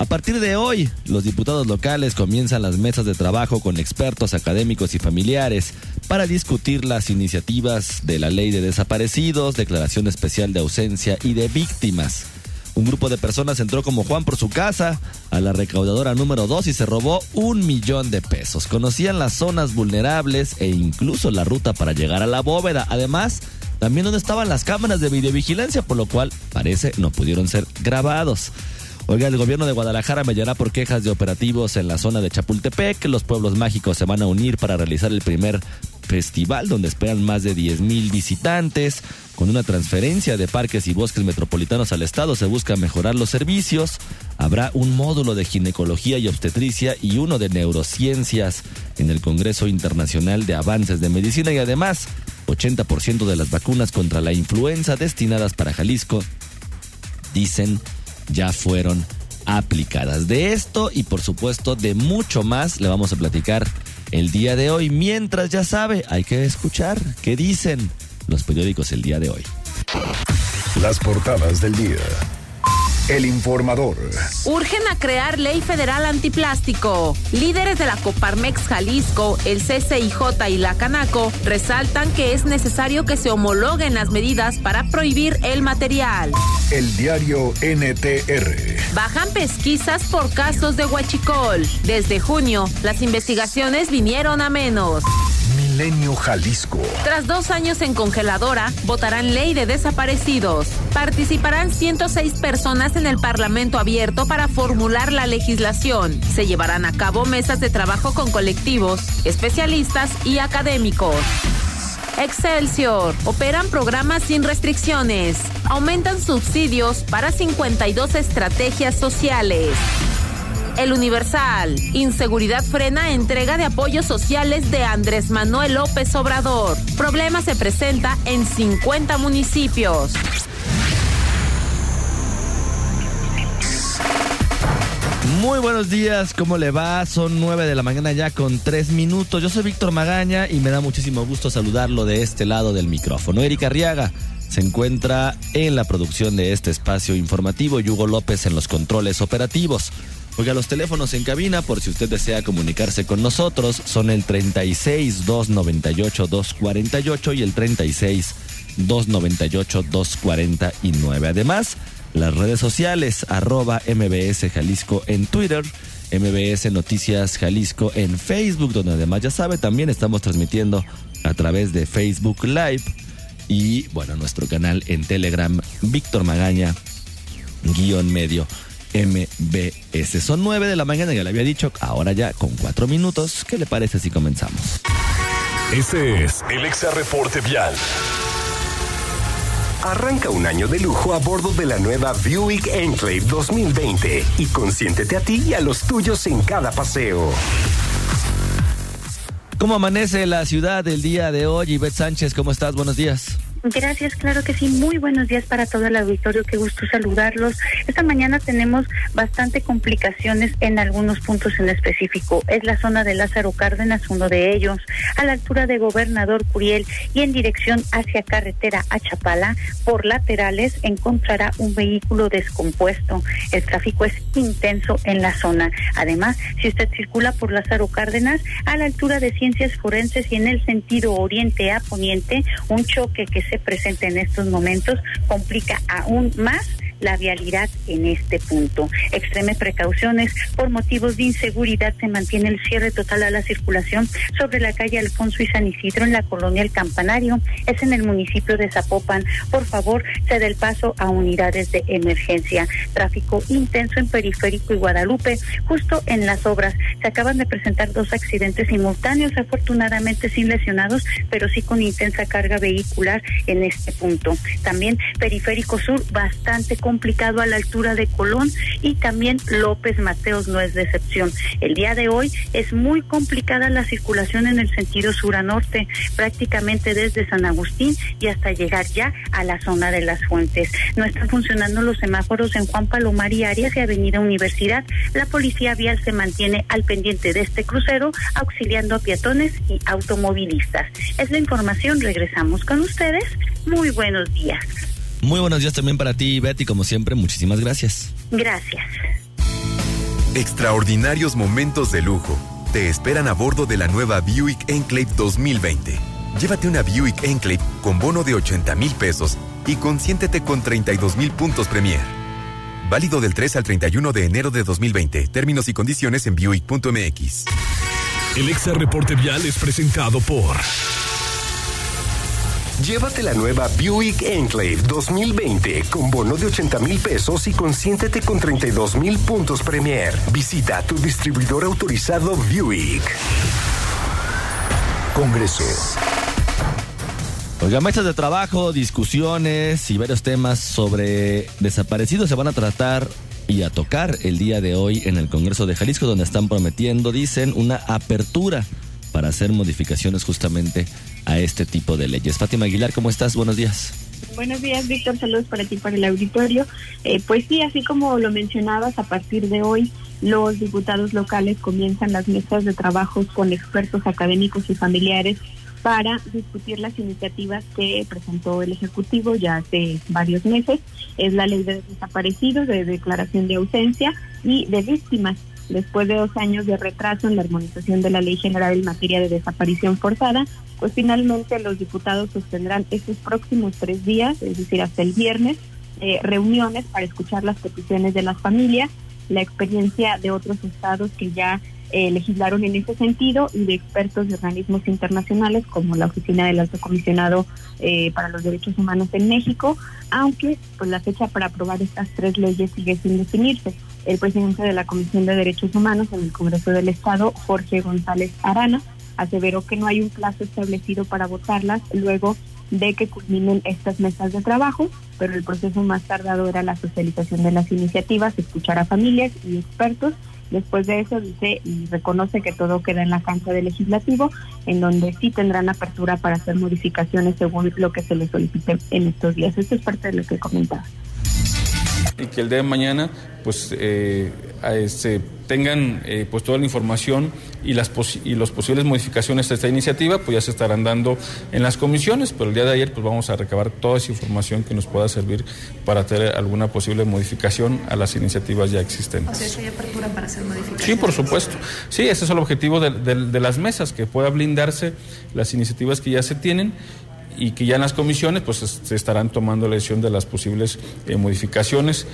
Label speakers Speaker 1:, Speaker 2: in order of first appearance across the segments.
Speaker 1: A partir de hoy, los diputados locales comienzan las mesas de trabajo con expertos académicos y familiares para discutir las iniciativas de la ley de desaparecidos, declaración especial de ausencia y de víctimas. Un grupo de personas entró como Juan por su casa a la recaudadora número 2 y se robó un millón de pesos. Conocían las zonas vulnerables e incluso la ruta para llegar a la bóveda. Además, también donde estaban las cámaras de videovigilancia, por lo cual parece no pudieron ser grabados. Oiga, el gobierno de Guadalajara hallará por quejas de operativos en la zona de Chapultepec. Los pueblos mágicos se van a unir para realizar el primer festival donde esperan más de 10 mil visitantes. Con una transferencia de parques y bosques metropolitanos al Estado se busca mejorar los servicios. Habrá un módulo de ginecología y obstetricia y uno de neurociencias en el Congreso Internacional de Avances de Medicina y además 80% de las vacunas contra la influenza destinadas para Jalisco dicen ya fueron aplicadas. De esto y por supuesto de mucho más le vamos a platicar el día de hoy. Mientras ya sabe, hay que escuchar qué dicen los periódicos el día de hoy.
Speaker 2: Las portadas del día. El informador.
Speaker 3: Urgen a crear ley federal antiplástico. Líderes de la Coparmex Jalisco, el CCIJ y la Canaco resaltan que es necesario que se homologuen las medidas para prohibir el material.
Speaker 2: El diario NTR.
Speaker 3: Bajan pesquisas por casos de huachicol. Desde junio, las investigaciones vinieron a menos.
Speaker 2: Milenio Jalisco.
Speaker 3: Tras dos años en congeladora, votarán ley de desaparecidos. Participarán 106 personas en el Parlamento abierto para formular la legislación. Se llevarán a cabo mesas de trabajo con colectivos, especialistas y académicos. Excelsior. Operan programas sin restricciones. Aumentan subsidios para 52 estrategias sociales. El Universal. Inseguridad frena entrega de apoyos sociales de Andrés Manuel López Obrador. Problema se presenta en 50 municipios.
Speaker 1: Muy buenos días, ¿cómo le va? Son 9 de la mañana ya con 3 minutos. Yo soy Víctor Magaña y me da muchísimo gusto saludarlo de este lado del micrófono. Erika Arriaga se encuentra en la producción de este espacio informativo y Hugo López en los controles operativos. Oiga, los teléfonos en cabina, por si usted desea comunicarse con nosotros, son el 36 298 248 y el 36 298 249. Además, las redes sociales, arroba MBS Jalisco en Twitter, MBS Noticias Jalisco en Facebook, donde además ya sabe, también estamos transmitiendo a través de Facebook Live y bueno, nuestro canal en Telegram, Víctor Magaña, guion medio. MBS. Son 9 de la mañana, ya le había dicho, ahora ya con 4 minutos. ¿Qué le parece si comenzamos?
Speaker 2: Este es el Exa Reporte Vial.
Speaker 4: Arranca un año de lujo a bordo de la nueva Buick Enclave 2020 y consiéntete a ti y a los tuyos en cada paseo.
Speaker 1: ¿Cómo amanece la ciudad el día de hoy? Ivette Sánchez, ¿cómo estás? Buenos días.
Speaker 5: Gracias, claro que sí. Muy buenos días para todo el auditorio. Qué gusto saludarlos. Esta mañana tenemos bastante complicaciones en algunos puntos en específico. Es la zona de Lázaro Cárdenas, uno de ellos, a la altura de Gobernador Curiel y en dirección hacia carretera a Chapala. Por laterales encontrará un vehículo descompuesto. El tráfico es intenso en la zona. Además, si usted circula por Lázaro Cárdenas, a la altura de Ciencias Forenses y en el sentido oriente a poniente, un choque que se presenta en estos momentos complica aún más la vialidad en este punto. Extreme precauciones por motivos de inseguridad se mantiene el cierre total a la circulación sobre la calle Alfonso y San Isidro en la colonia El Campanario. Es en el municipio de Zapopan. Por favor, se dé el paso a unidades de emergencia. Tráfico intenso en Periférico y Guadalupe, justo en las obras. Se acaban de presentar dos accidentes simultáneos, afortunadamente sin lesionados, pero sí con intensa carga vehicular en este punto. También Periférico Sur, bastante con complicado a la altura de Colón y también López Mateos no es de excepción. El día de hoy es muy complicada la circulación en el sentido sur a norte, prácticamente desde San Agustín y hasta llegar ya a la zona de las fuentes. No están funcionando los semáforos en Juan Palomar y Arias y Avenida Universidad. La policía vial se mantiene al pendiente de este crucero, auxiliando a peatones y automovilistas. Es la información, regresamos con ustedes. Muy buenos días.
Speaker 1: Muy buenos días también para ti, Betty, como siempre, muchísimas gracias.
Speaker 5: Gracias.
Speaker 6: Extraordinarios momentos de lujo te esperan a bordo de la nueva Buick Enclave 2020. Llévate una Buick Enclave con bono de 80 mil pesos y consiéntete con 32 mil puntos Premier. Válido del 3 al 31 de enero de 2020. Términos y condiciones en Buick.mx.
Speaker 2: El Exa Reporte Vial es presentado por.
Speaker 4: Llévate la nueva Buick Enclave 2020 con bono de 80 mil pesos y consiéntete con 32 mil puntos Premier. Visita tu distribuidor autorizado Buick.
Speaker 2: Congreso.
Speaker 1: Oiga, mesas de trabajo, discusiones y varios temas sobre desaparecidos se van a tratar y a tocar el día de hoy en el Congreso de Jalisco, donde están prometiendo, dicen, una apertura para hacer modificaciones justamente a este tipo de leyes. Fátima Aguilar, ¿cómo estás? Buenos días.
Speaker 7: Buenos días, Víctor. Saludos para ti, para el auditorio. Eh, pues sí, así como lo mencionabas, a partir de hoy los diputados locales comienzan las mesas de trabajo con expertos académicos y familiares para discutir las iniciativas que presentó el Ejecutivo ya hace varios meses. Es la ley de desaparecidos, de declaración de ausencia y de víctimas. Después de dos años de retraso en la armonización de la Ley General en materia de desaparición forzada, pues finalmente los diputados sostendrán estos próximos tres días, es decir, hasta el viernes, eh, reuniones para escuchar las peticiones de las familias, la experiencia de otros estados que ya eh, legislaron en ese sentido y de expertos de organismos internacionales como la Oficina del Alto Comisionado eh, para los Derechos Humanos en México, aunque pues la fecha para aprobar estas tres leyes sigue sin definirse. El presidente de la Comisión de Derechos Humanos en el Congreso del Estado, Jorge González Arana, aseveró que no hay un plazo establecido para votarlas luego de que culminen estas mesas de trabajo, pero el proceso más tardado era la socialización de las iniciativas, escuchar a familias y expertos Después de eso dice y reconoce que todo queda en la cancha del legislativo, en donde sí tendrán apertura para hacer modificaciones según lo que se les solicite en estos días. Esto es parte de lo que comentaba.
Speaker 8: Y que el día de mañana, pues, eh, este, tengan eh, pues toda la información y las y los posibles modificaciones de esta iniciativa, pues ya se estarán dando en las comisiones, pero el día de ayer pues vamos a recabar toda esa información que nos pueda servir para tener alguna posible modificación a las iniciativas ya existentes.
Speaker 9: O sea, ¿hay apertura para hacer modificaciones?
Speaker 8: Sí, por supuesto. Sí, ese es el objetivo de, de las mesas, que pueda blindarse las iniciativas que ya se tienen y que ya en las comisiones pues se estarán tomando la decisión de las posibles eh, modificaciones.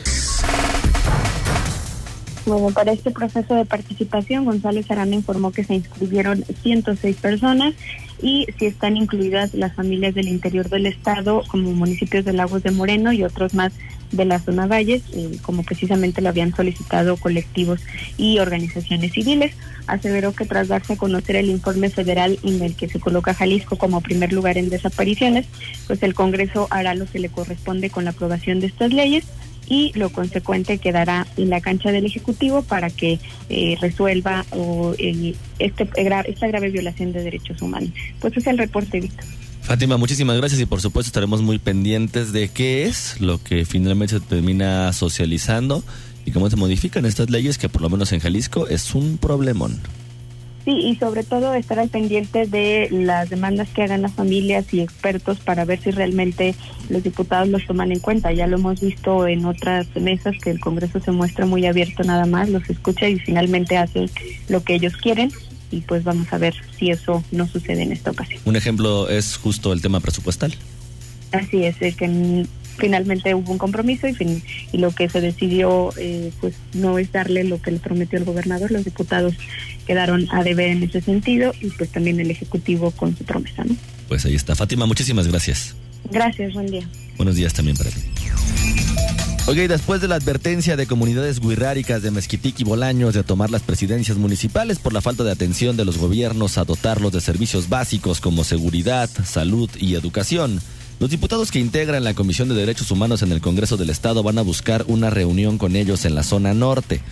Speaker 7: Bueno, para este proceso de participación, González Arana informó que se inscribieron 106 personas y si están incluidas las familias del interior del estado, como municipios de Lagos de Moreno y otros más de la zona Valles, eh, como precisamente lo habían solicitado colectivos y organizaciones civiles. Aseveró que tras darse a conocer el informe federal en el que se coloca Jalisco como primer lugar en desapariciones, pues el Congreso hará lo que le corresponde con la aprobación de estas leyes y lo consecuente quedará en la cancha del Ejecutivo para que eh, resuelva o, eh, este, esta grave violación de derechos humanos. Pues es el reporte, Víctor.
Speaker 1: Fátima, muchísimas gracias y por supuesto estaremos muy pendientes de qué es lo que finalmente se termina socializando y cómo se modifican estas leyes que por lo menos en Jalisco es un problemón.
Speaker 7: Sí, y sobre todo estar al pendiente de las demandas que hagan las familias y expertos para ver si realmente los diputados los toman en cuenta. Ya lo hemos visto en otras mesas que el Congreso se muestra muy abierto nada más, los escucha y finalmente hace lo que ellos quieren y pues vamos a ver si eso no sucede en esta ocasión.
Speaker 1: Un ejemplo es justo el tema presupuestal.
Speaker 7: Así es, es que finalmente hubo un compromiso y, y lo que se decidió eh, pues no es darle lo que le prometió el gobernador, los diputados quedaron a deber en ese sentido y pues también el Ejecutivo con su promesa. ¿no?
Speaker 1: Pues ahí está. Fátima, muchísimas gracias.
Speaker 7: Gracias, buen día.
Speaker 1: Buenos días también para ti. Ok, después de la advertencia de comunidades guirráricas de Mezquitic y Bolaños de tomar las presidencias municipales por la falta de atención de los gobiernos a dotarlos de servicios básicos como seguridad, salud y educación, Los diputados que integran la Comisión de Derechos Humanos en el Congreso del Estado van a buscar una reunión con ellos en la zona norte.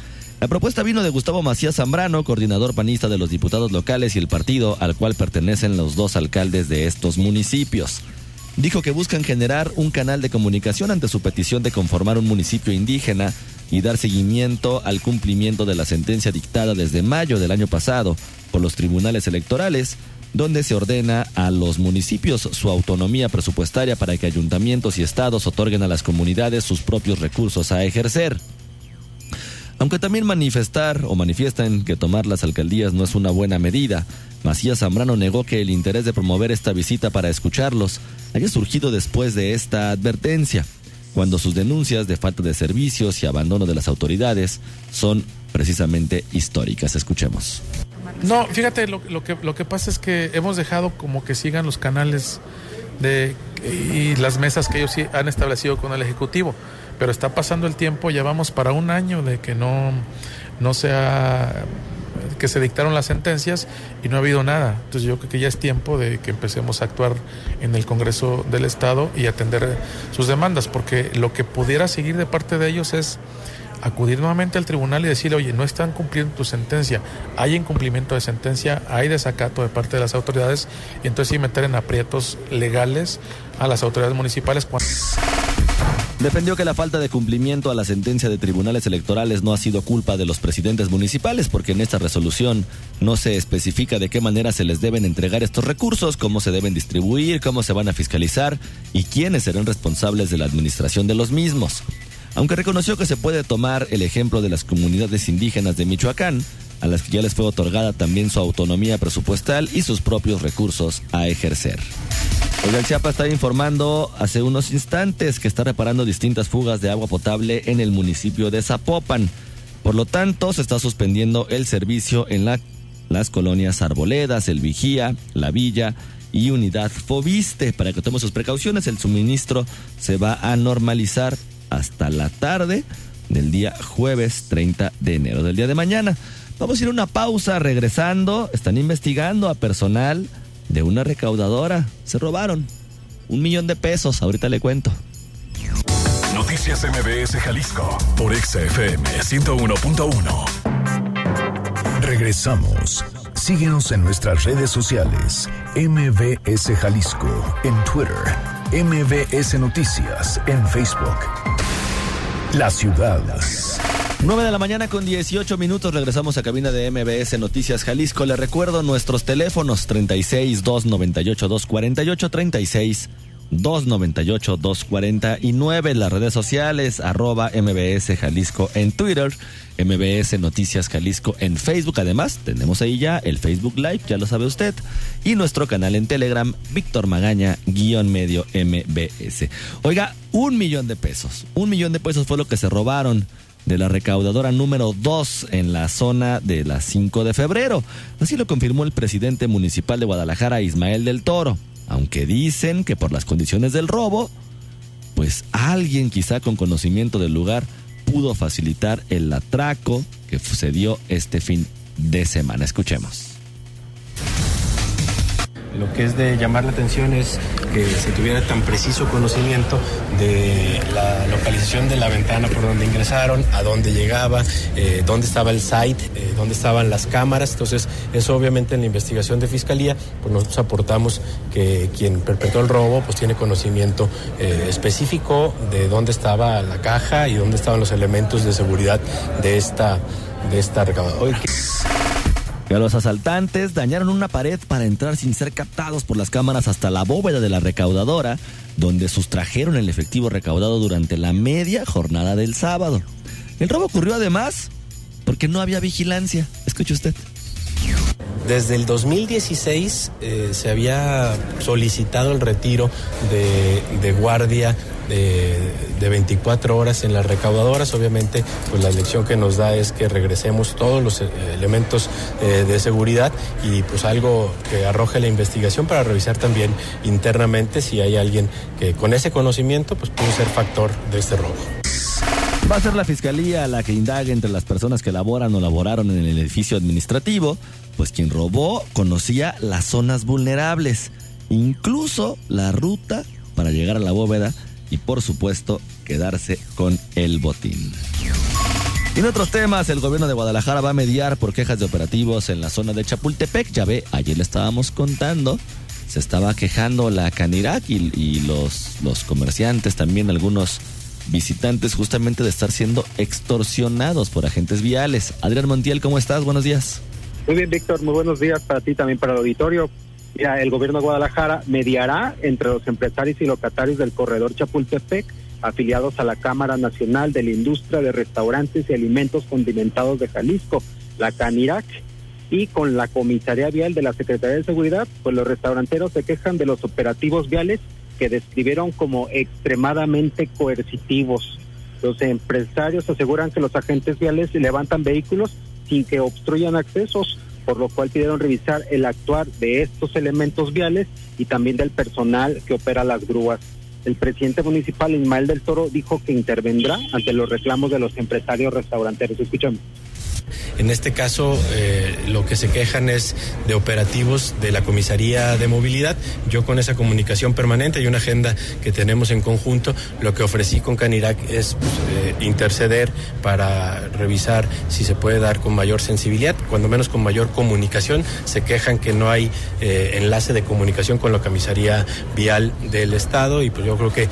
Speaker 1: La propuesta vino de Gustavo Macías Zambrano, coordinador panista de los diputados locales y el partido al cual pertenecen los dos alcaldes de estos municipios. Dijo que buscan generar un canal de comunicación ante su petición de conformar un municipio indígena y dar seguimiento al cumplimiento de la sentencia dictada desde mayo del año pasado por los tribunales electorales, donde se ordena a los municipios su autonomía presupuestaria para que ayuntamientos y estados otorguen a las comunidades sus propios recursos a ejercer. Aunque también manifestar o manifiestan que tomar las alcaldías no es una buena medida, Macías Zambrano negó que el interés de promover esta visita para escucharlos haya surgido después de esta advertencia, cuando sus denuncias de falta de servicios y abandono de las autoridades son precisamente históricas. Escuchemos.
Speaker 10: No, fíjate, lo, que, lo que pasa es que hemos dejado como que sigan los canales de, y las mesas que ellos han establecido con el Ejecutivo pero está pasando el tiempo, ya vamos para un año de que no, no sea que se dictaron las sentencias y no ha habido nada. Entonces yo creo que ya es tiempo de que empecemos a actuar en el Congreso del Estado y atender sus demandas, porque lo que pudiera seguir de parte de ellos es acudir nuevamente al tribunal y decir, oye, no están cumpliendo tu sentencia, hay incumplimiento de sentencia, hay desacato de parte de las autoridades, y entonces sí meter en aprietos legales a las autoridades municipales. Cuando...
Speaker 1: Defendió que la falta de cumplimiento a la sentencia de tribunales electorales no ha sido culpa de los presidentes municipales, porque en esta resolución no se especifica de qué manera se les deben entregar estos recursos, cómo se deben distribuir, cómo se van a fiscalizar y quiénes serán responsables de la administración de los mismos. Aunque reconoció que se puede tomar el ejemplo de las comunidades indígenas de Michoacán, a las que ya les fue otorgada también su autonomía presupuestal y sus propios recursos a ejercer. El Chiapa está informando hace unos instantes que está reparando distintas fugas de agua potable en el municipio de Zapopan. Por lo tanto, se está suspendiendo el servicio en las colonias Arboledas, El Vigía, La Villa y Unidad Fobiste. Para que tome sus precauciones, el suministro se va a normalizar hasta la tarde del día jueves 30 de enero, del día de mañana. Vamos a ir a una pausa regresando. Están investigando a personal de una recaudadora. Se robaron un millón de pesos, ahorita le cuento.
Speaker 2: Noticias MBS Jalisco por XFM 101.1. Regresamos. Síguenos en nuestras redes sociales. MBS Jalisco en Twitter. MBS Noticias en Facebook. La ciudad
Speaker 1: 9 de la mañana con 18 minutos regresamos a cabina de MBS Noticias Jalisco. Le recuerdo nuestros teléfonos 36 298 248 36 298 249 las redes sociales arroba MBS Jalisco en Twitter, MBS Noticias Jalisco en Facebook. Además, tenemos ahí ya el Facebook Live, ya lo sabe usted, y nuestro canal en Telegram, Víctor Magaña, guion medio MBS. Oiga, un millón de pesos. Un millón de pesos fue lo que se robaron de la recaudadora número 2 en la zona de la 5 de febrero. Así lo confirmó el presidente municipal de Guadalajara, Ismael del Toro. Aunque dicen que por las condiciones del robo, pues alguien quizá con conocimiento del lugar pudo facilitar el atraco que sucedió este fin de semana. Escuchemos.
Speaker 11: Lo que es de llamar la atención es que se tuviera tan preciso conocimiento de la localización de la ventana por donde ingresaron, a dónde llegaba, eh, dónde estaba el site, eh, dónde estaban las cámaras. Entonces, eso obviamente en la investigación de fiscalía, pues nosotros aportamos que quien perpetró el robo, pues tiene conocimiento eh, específico de dónde estaba la caja y dónde estaban los elementos de seguridad de esta, de esta recaudadora
Speaker 1: los asaltantes dañaron una pared para entrar sin ser captados por las cámaras hasta la bóveda de la recaudadora, donde sustrajeron el efectivo recaudado durante la media jornada del sábado. El robo ocurrió además porque no había vigilancia. Escuche usted.
Speaker 11: Desde el 2016 eh, se había solicitado el retiro de, guardia de, de, 24 horas en las recaudadoras. Obviamente, pues la lección que nos da es que regresemos todos los eh, elementos eh, de seguridad y pues algo que arroje la investigación para revisar también internamente si hay alguien que con ese conocimiento pues puede ser factor de este robo.
Speaker 1: Va a ser la fiscalía la que indague entre las personas que laboran o laboraron en el edificio administrativo, pues quien robó conocía las zonas vulnerables, incluso la ruta para llegar a la bóveda y por supuesto quedarse con el botín. En otros temas, el gobierno de Guadalajara va a mediar por quejas de operativos en la zona de Chapultepec. Ya ve, ayer le estábamos contando, se estaba quejando la Canirac y, los comerciantes, también algunos visitantes, justamente de estar siendo extorsionados por agentes viales. Adrián Montiel, ¿cómo estás? Buenos días.
Speaker 12: Muy bien, Víctor, muy buenos días para ti también para el auditorio. Ya el gobierno de Guadalajara mediará entre los empresarios y locatarios del corredor Chapultepec afiliados a la Cámara Nacional de la Industria de Restaurantes y Alimentos Condimentados de Jalisco, la CANIRAC, y con la Comisaría Vial de la Secretaría de Seguridad, pues los restauranteros se quejan de los operativos viales que describieron como extremadamente coercitivos. Los empresarios aseguran que los agentes viales levantan vehículos sin que obstruyan accesos, por lo cual pidieron revisar el actuar de estos elementos viales y también del personal que opera las grúas. El presidente municipal Ismael del Toro dijo que intervendrá ante los reclamos de los empresarios restauranteros. Escuchamos.
Speaker 11: En este caso, eh, lo que se quejan es de operativos de la Comisaría de Movilidad. Yo con esa comunicación permanente y una agenda que tenemos en conjunto, lo que ofrecí con Canirac es pues, eh, interceder para revisar si se puede dar con mayor sensibilidad, cuando menos con mayor comunicación. Se quejan que no hay eh, enlace de comunicación con la Comisaría Vial del Estado y pues yo creo que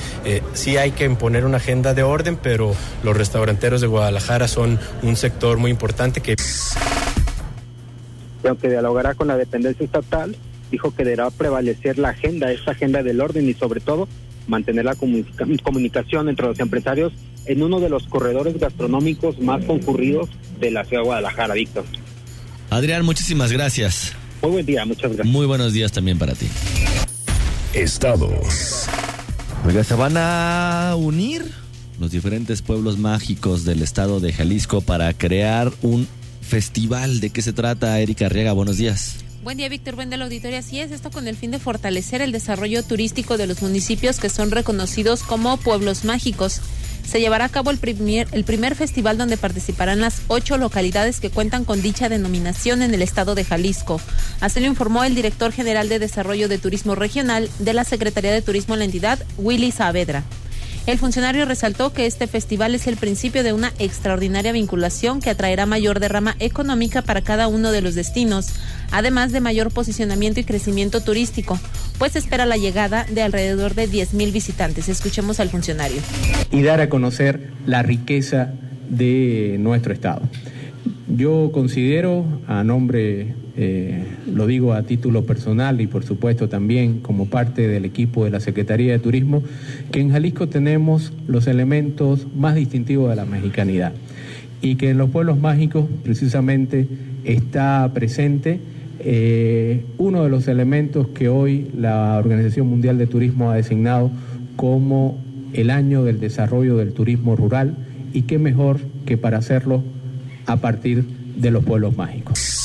Speaker 11: sí hay que imponer una agenda de orden, pero los restauranteros de Guadalajara son un sector muy importante que
Speaker 12: Y aunque dialogará con la dependencia estatal, dijo que deberá prevalecer la agenda, esta agenda del orden y sobre todo mantener la comunica- comunicación entre los empresarios en uno de los corredores gastronómicos más concurridos de la ciudad de Guadalajara, Víctor.
Speaker 1: Adrián, muchísimas gracias.
Speaker 12: Muy buen día, muchas gracias.
Speaker 1: Muy buenos días también para ti.
Speaker 2: Estados.
Speaker 1: Oiga, se van a unir los diferentes pueblos mágicos del estado de Jalisco para crear un festival. ¿De qué se trata, Erika Arriaga? Buenos días.
Speaker 3: Buen día, Víctor. Buen día, la auditoría. Así es, esto con el fin de fortalecer el desarrollo turístico de los municipios que son reconocidos como pueblos mágicos. Se llevará a cabo el primer, el primer festival donde participarán las ocho localidades que cuentan con dicha denominación en el estado de Jalisco. Así lo informó el director general de Desarrollo de Turismo Regional de la Secretaría de Turismo en la entidad, Willy Saavedra. El funcionario resaltó que este festival es el principio de una extraordinaria vinculación que atraerá mayor derrama económica para cada uno de los destinos, además de mayor posicionamiento y crecimiento turístico, pues espera la llegada de alrededor de 10.000 visitantes. Escuchemos al funcionario.
Speaker 13: y dar a conocer la riqueza de nuestro Estado. Yo considero, a nombre, eh, lo digo a título personal y por supuesto también como parte del equipo de la Secretaría de Turismo, que en Jalisco tenemos los elementos más distintivos de la mexicanidad y que en los pueblos mágicos precisamente está presente eh, uno de los elementos que hoy la Organización Mundial de Turismo ha designado como el año del desarrollo del turismo rural y qué mejor que para hacerlo a partir de los pueblos mágicos.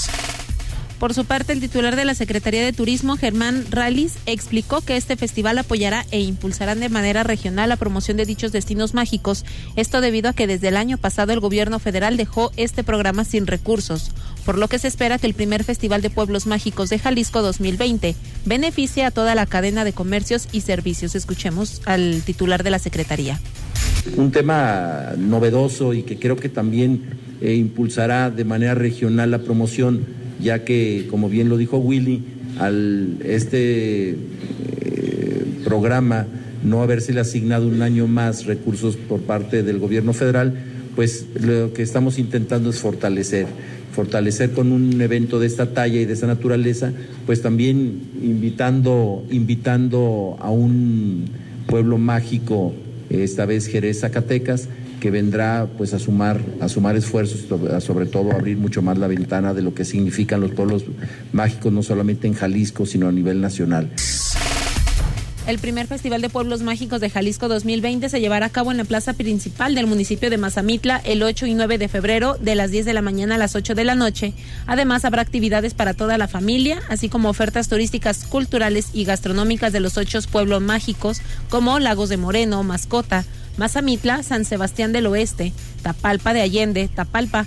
Speaker 3: Por su parte, el titular de la Secretaría de Turismo, Germán Rallis, explicó que este festival apoyará e impulsará de manera regional la promoción de dichos destinos mágicos. Esto debido a que desde el año pasado el gobierno federal dejó este programa sin recursos, por lo que se espera que el primer Festival de Pueblos Mágicos de Jalisco 2020 beneficie a toda la cadena de comercios y servicios. Escuchemos al titular de la Secretaría.
Speaker 14: un tema novedoso y que creo que también eh, impulsará de manera regional la promoción, ya que, como bien lo dijo Willy, al este eh, programa no haberse asignado un año más recursos por parte del gobierno federal, pues lo que estamos intentando es fortalecer, fortalecer con un evento de esta talla y de esta naturaleza, pues también invitando, invitando a un pueblo mágico, esta vez Jerez Zacatecas, que vendrá pues a sumar, a sumar esfuerzos, sobre- todo a abrir mucho más la ventana de lo que significan los pueblos mágicos, no solamente en Jalisco, sino a nivel nacional.
Speaker 3: El primer Festival de Pueblos Mágicos de Jalisco 2020 se llevará a cabo en la plaza principal del municipio de Mazamitla el 8 y 9 de febrero de las 10 de la mañana a las 8 de la noche. Además, habrá actividades para toda la familia, así como ofertas turísticas, culturales y gastronómicas de los ocho pueblos mágicos, como Lagos de Moreno, Mascota, Mazamitla, San Sebastián del Oeste, Tapalpa de Allende, Tapalpa,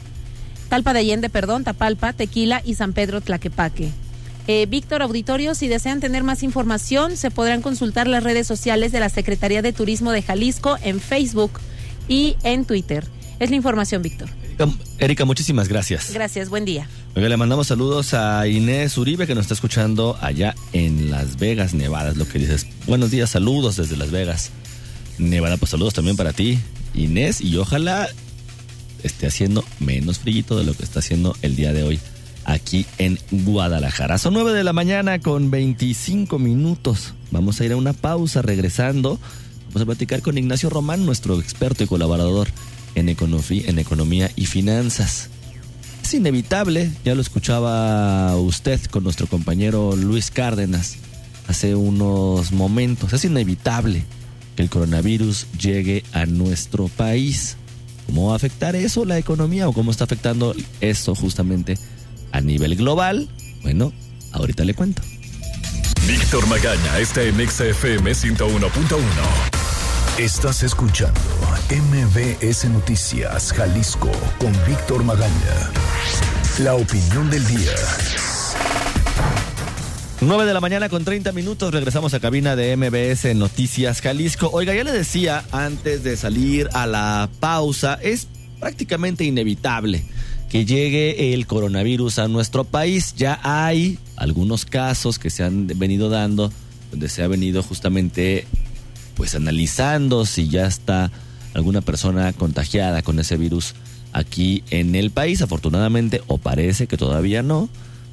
Speaker 3: Talpa de Allende, perdón, Tapalpa, Tequila y San Pedro Tlaquepaque. Eh, Víctor Auditorio, si desean tener más información, se podrán consultar las redes sociales de la Secretaría de Turismo de Jalisco en Facebook y en Twitter. Es la información, Víctor.
Speaker 1: Erika, muchísimas gracias.
Speaker 3: Gracias, buen día.
Speaker 1: le mandamos saludos a Inés Uribe que nos está escuchando allá en Las Vegas, Nevada, es lo que dices. Buenos días, saludos desde Las Vegas, Nevada. Pues saludos también para ti, Inés, y ojalá esté haciendo menos frío de lo que está haciendo el día de hoy aquí en Guadalajara. Son 9 de la mañana con 25 minutos. Vamos a ir a una pausa regresando. Vamos a platicar con Ignacio Román, nuestro experto y colaborador en, en economía y finanzas. Es inevitable, ya lo escuchaba usted con nuestro compañero Luis Cárdenas hace unos momentos, es inevitable que el coronavirus llegue a nuestro país. ¿Cómo va a afectar eso la economía o cómo está afectando eso justamente a nivel global? Bueno, ahorita le cuento.
Speaker 2: Víctor Magaña está en XFM 101.1. Estás escuchando MBS Noticias Jalisco con Víctor Magaña. La opinión del día.
Speaker 1: 9 de la mañana con 30 minutos regresamos a cabina de MBS Noticias Jalisco. Oiga, ya le decía antes de salir a la pausa, es prácticamente inevitable que llegue el coronavirus a nuestro país. Ya hay algunos casos que se han venido dando donde se ha venido justamente pues analizando si ya está alguna persona contagiada con ese virus aquí en el país, afortunadamente, o parece que todavía no,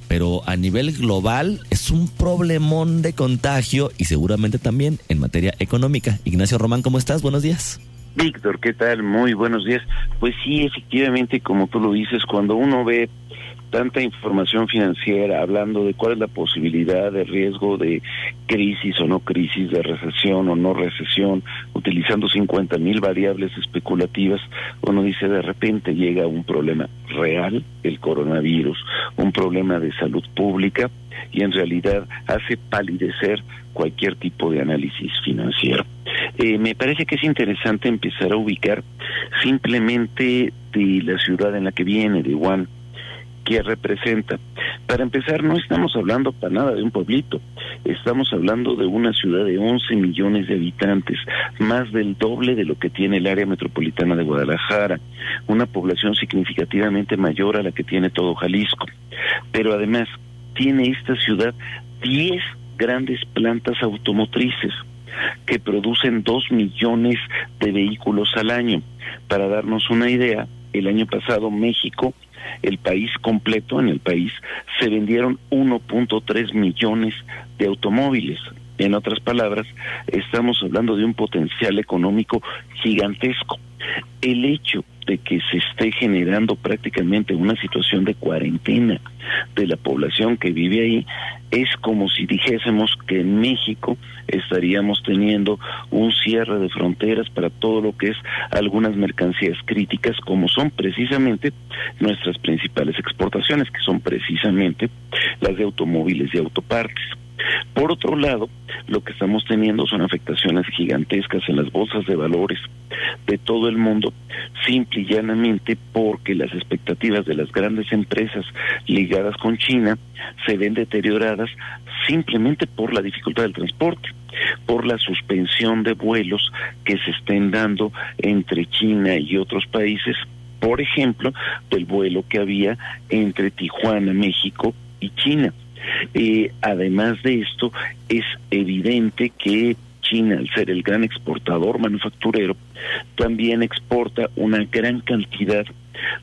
Speaker 1: pero a nivel global es un problemón de contagio y seguramente también en materia económica. Ignacio Román, ¿cómo estás? Buenos días.
Speaker 15: Víctor, ¿qué tal? Muy buenos días. Pues sí, efectivamente, como tú lo dices, cuando uno ve tanta información financiera hablando de cuál es la posibilidad de riesgo de crisis o no crisis, de recesión o no recesión, utilizando 50 mil variables especulativas, uno dice de repente llega un problema real, el coronavirus, un problema de salud pública y en realidad hace palidecer cualquier tipo de análisis financiero. Eh, me parece que es interesante empezar a ubicar simplemente de la ciudad en la que viene, de Wuhan, representa. Para empezar, no estamos hablando para nada de un pueblito, estamos hablando de una ciudad de 11 millones de habitantes, más del doble de lo que tiene el área metropolitana de Guadalajara, una población significativamente mayor a la que tiene todo Jalisco. Pero además, tiene esta ciudad 10 grandes plantas automotrices que producen 2 millones de vehículos al año. Para darnos una idea, el año pasado México el país completo, en el país, se vendieron 1.3 millones de automóviles. En otras palabras, estamos hablando de un potencial económico gigantesco. El hecho de que se esté generando prácticamente una situación de cuarentena de la población que vive ahí, es como si dijésemos que en México estaríamos teniendo un cierre de fronteras para todo lo que es algunas mercancías críticas, como son precisamente nuestras principales exportaciones, que son precisamente las de automóviles y autopartes. Por otro lado, lo que estamos teniendo son afectaciones gigantescas en las bolsas de valores de todo el mundo, simple y llanamente porque las expectativas de las grandes empresas ligadas con China se ven deterioradas simplemente por la dificultad del transporte, por la suspensión de vuelos que se estén dando entre China y otros países, por ejemplo, del vuelo que había entre Tijuana, México y China además de esto, es evidente que China, al ser el gran exportador manufacturero, también exporta una gran cantidad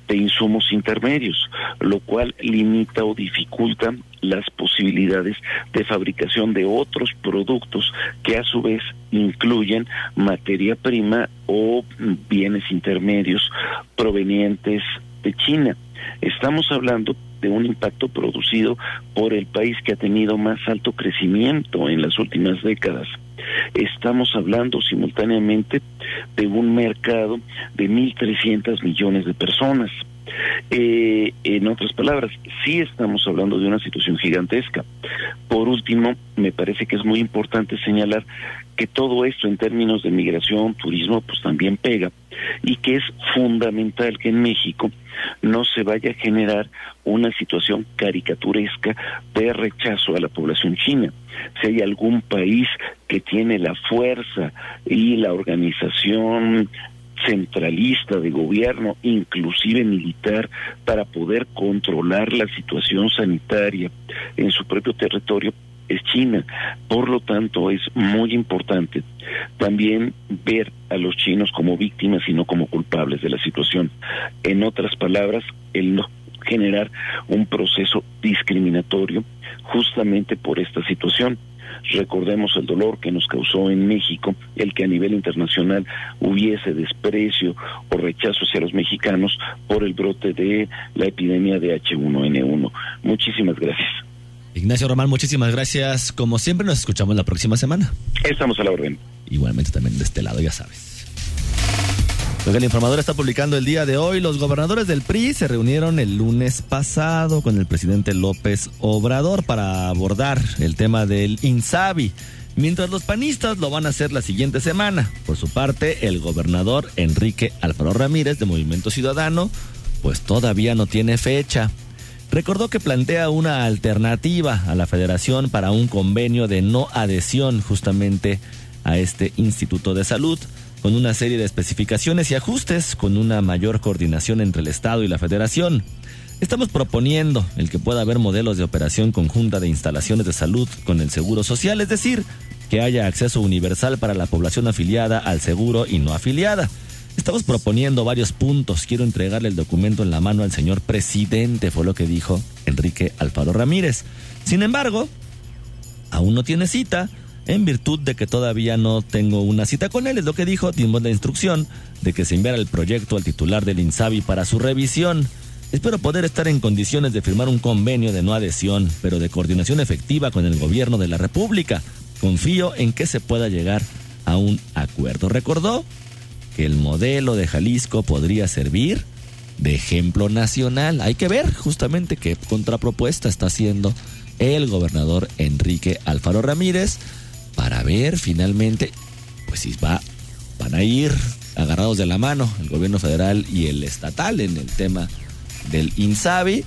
Speaker 15: de insumos intermedios, lo cual limita o dificulta las posibilidades de fabricación de otros productos que a su vez incluyen materia prima o bienes intermedios provenientes de China. Estamos hablando de un impacto producido por el país que ha tenido más alto crecimiento en las últimas décadas. Estamos hablando simultáneamente de un mercado de 1.300 millones de personas. Eh, en otras palabras, sí estamos hablando de una situación gigantesca. Por último, me parece que es muy importante señalar que todo esto en términos de migración, turismo, pues también pega y que es fundamental que en México no se vaya a generar una situación caricaturesca de rechazo a la población china. Si hay algún país que tiene la fuerza y la organización centralista de gobierno, inclusive militar, para poder controlar la situación sanitaria en su propio territorio, es China. Por lo tanto, es muy importante también ver a los chinos como víctimas y no como culpables de la situación. En otras palabras, el no generar un proceso discriminatorio justamente por esta situación. Recordemos el dolor que nos causó en México el que a nivel internacional hubiese desprecio o rechazo hacia los mexicanos por el brote de la epidemia de H1N1. Muchísimas gracias.
Speaker 1: Ignacio Román, muchísimas gracias. Como siempre, nos escuchamos la próxima semana.
Speaker 15: Estamos a la orden.
Speaker 1: Igualmente también de este lado, ya sabes. Lo que el informador está publicando el día de hoy, los gobernadores del PRI se reunieron el lunes pasado con el presidente López Obrador para abordar el tema del INSABI, mientras los panistas lo van a hacer la siguiente semana. Por su parte, el gobernador Enrique Alfaro Ramírez de Movimiento Ciudadano, pues todavía no tiene fecha. Recordó que plantea una alternativa a la federación para un convenio de no adhesión justamente a este Instituto de Salud con una serie de especificaciones y ajustes, con una mayor coordinación entre el Estado y la Federación. Estamos proponiendo el que pueda haber modelos de operación conjunta de instalaciones de salud con el Seguro Social, es decir, que haya acceso universal para la población afiliada al seguro y no afiliada. Estamos proponiendo varios puntos. Quiero entregarle el documento en la mano al señor presidente, fue lo que dijo Enrique Alfaro Ramírez. Sin embargo, aún no tiene cita en virtud de que todavía no tengo una cita con él, es lo que dijo, dimos la instrucción de que se enviara el proyecto al titular del INSABI para su revisión. Espero poder estar en condiciones de firmar un convenio de no adhesión, pero de coordinación efectiva con el gobierno de la República. Confío en que se pueda llegar a un acuerdo. Recordó que el modelo de Jalisco podría servir de ejemplo nacional. Hay que ver justamente qué contrapropuesta está haciendo el gobernador Enrique Alfaro Ramírez para ver finalmente, pues si va, van a ir agarrados de la mano el gobierno federal y el estatal en el tema del INSABI,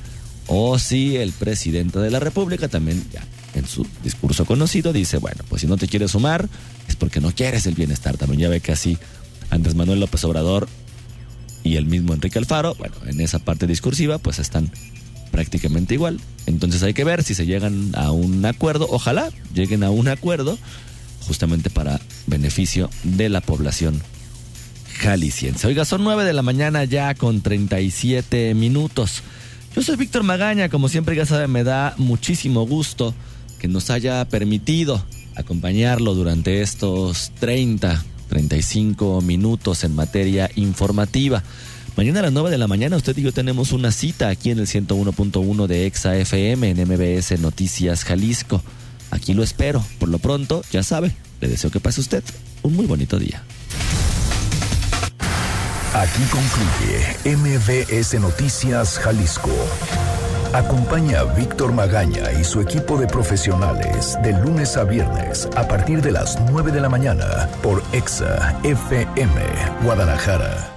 Speaker 1: o si el presidente de la República también ya en su discurso conocido dice, bueno, pues si no te quieres sumar es porque no quieres el bienestar. También ya ve que así Andrés Manuel López Obrador y el mismo Enrique Alfaro, bueno, en esa parte discursiva pues están prácticamente igual. Entonces hay que ver si se llegan a un acuerdo, ojalá lleguen a un acuerdo justamente para beneficio de la población jalisciense. Oiga, son 9 de la mañana ya con 37 minutos. Yo soy Víctor Magaña, como siempre ya saben, me da muchísimo gusto que nos haya permitido acompañarlo durante estos 30, 35 minutos en materia informativa. Mañana a las 9 de la mañana usted y yo tenemos una cita aquí en el 101.1 de Exa FM en MBS Noticias Jalisco. Aquí lo espero. Por lo pronto, ya sabe, le deseo que pase usted un muy bonito día.
Speaker 2: Aquí concluye MBS Noticias Jalisco. Acompaña a Víctor Magaña y su equipo de profesionales de lunes a viernes a partir de las 9 de la mañana por Exa FM Guadalajara.